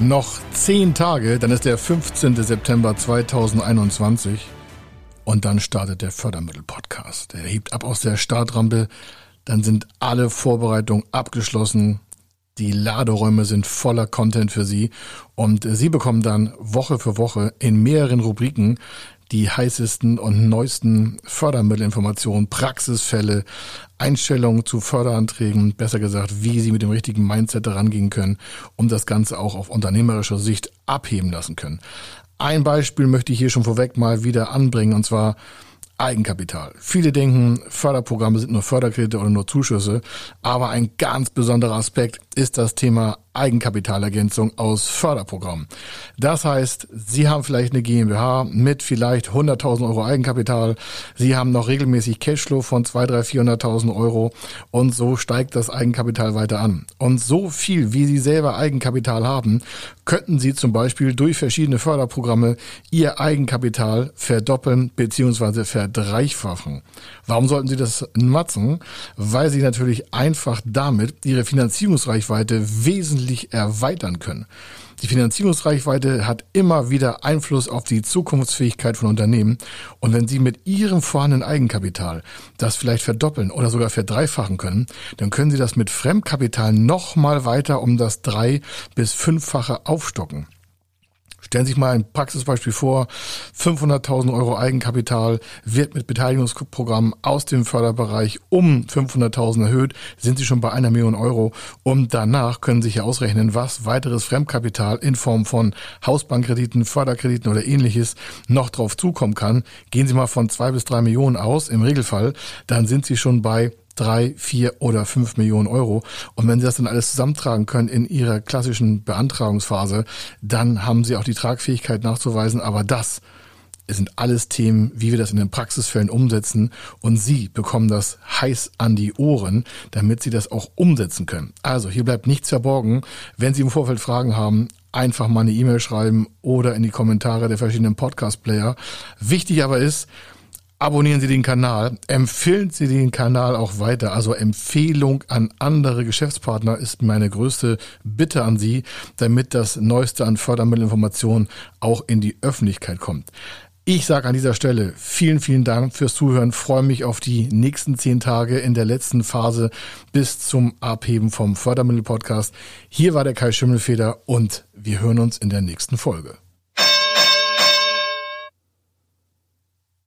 Noch zehn Tage, dann ist der 15. September 2021 und dann startet der Fördermittel-Podcast. Er hebt ab aus der Startrampe, dann sind alle Vorbereitungen abgeschlossen. Die Laderäume sind voller Content für Sie und Sie bekommen dann Woche für Woche in mehreren Rubriken die heißesten und neuesten Fördermittelinformationen, Praxisfälle, Einstellungen zu Förderanträgen, besser gesagt, wie Sie mit dem richtigen Mindset herangehen können, um das Ganze auch auf unternehmerischer Sicht abheben lassen können. Ein Beispiel möchte ich hier schon vorweg mal wieder anbringen, und zwar Eigenkapital. Viele denken, Förderprogramme sind nur Förderkredite oder nur Zuschüsse, aber ein ganz besonderer Aspekt ist das Thema Eigenkapitalergänzung aus Förderprogrammen. Das heißt, Sie haben vielleicht eine GmbH mit vielleicht 100.000 Euro Eigenkapital. Sie haben noch regelmäßig Cashflow von 200.000, 300.000, 400.000 Euro und so steigt das Eigenkapital weiter an. Und so viel, wie Sie selber Eigenkapital haben, könnten Sie zum Beispiel durch verschiedene Förderprogramme Ihr Eigenkapital verdoppeln bzw. verdreifachen. Warum sollten Sie das nutzen? Weil Sie natürlich einfach damit Ihre Finanzierungsreichweite wesentlich wesentlich erweitern können. Die Finanzierungsreichweite hat immer wieder Einfluss auf die Zukunftsfähigkeit von Unternehmen. Und wenn Sie mit Ihrem vorhandenen Eigenkapital das vielleicht verdoppeln oder sogar verdreifachen können, dann können Sie das mit Fremdkapital nochmal weiter um das drei- bis fünffache aufstocken. Stellen Sie sich mal ein Praxisbeispiel vor. 500.000 Euro Eigenkapital wird mit Beteiligungsprogrammen aus dem Förderbereich um 500.000 erhöht, sind Sie schon bei einer Million Euro. Und danach können Sie sich ausrechnen, was weiteres Fremdkapital in Form von Hausbankkrediten, Förderkrediten oder ähnliches noch drauf zukommen kann. Gehen Sie mal von zwei bis drei Millionen aus im Regelfall, dann sind Sie schon bei drei, vier oder fünf Millionen Euro. Und wenn Sie das dann alles zusammentragen können in Ihrer klassischen Beantragungsphase, dann haben Sie auch die Tragfähigkeit nachzuweisen. Aber das sind alles Themen, wie wir das in den Praxisfällen umsetzen. Und Sie bekommen das heiß an die Ohren, damit Sie das auch umsetzen können. Also hier bleibt nichts verborgen. Wenn Sie im Vorfeld Fragen haben, einfach mal eine E-Mail schreiben oder in die Kommentare der verschiedenen Podcast-Player. Wichtig aber ist, Abonnieren Sie den Kanal, empfehlen Sie den Kanal auch weiter. Also Empfehlung an andere Geschäftspartner ist meine größte Bitte an Sie, damit das Neueste an Fördermittelinformationen auch in die Öffentlichkeit kommt. Ich sage an dieser Stelle vielen, vielen Dank fürs Zuhören. Freue mich auf die nächsten zehn Tage in der letzten Phase bis zum Abheben vom Fördermittel-Podcast. Hier war der Kai Schimmelfeder und wir hören uns in der nächsten Folge.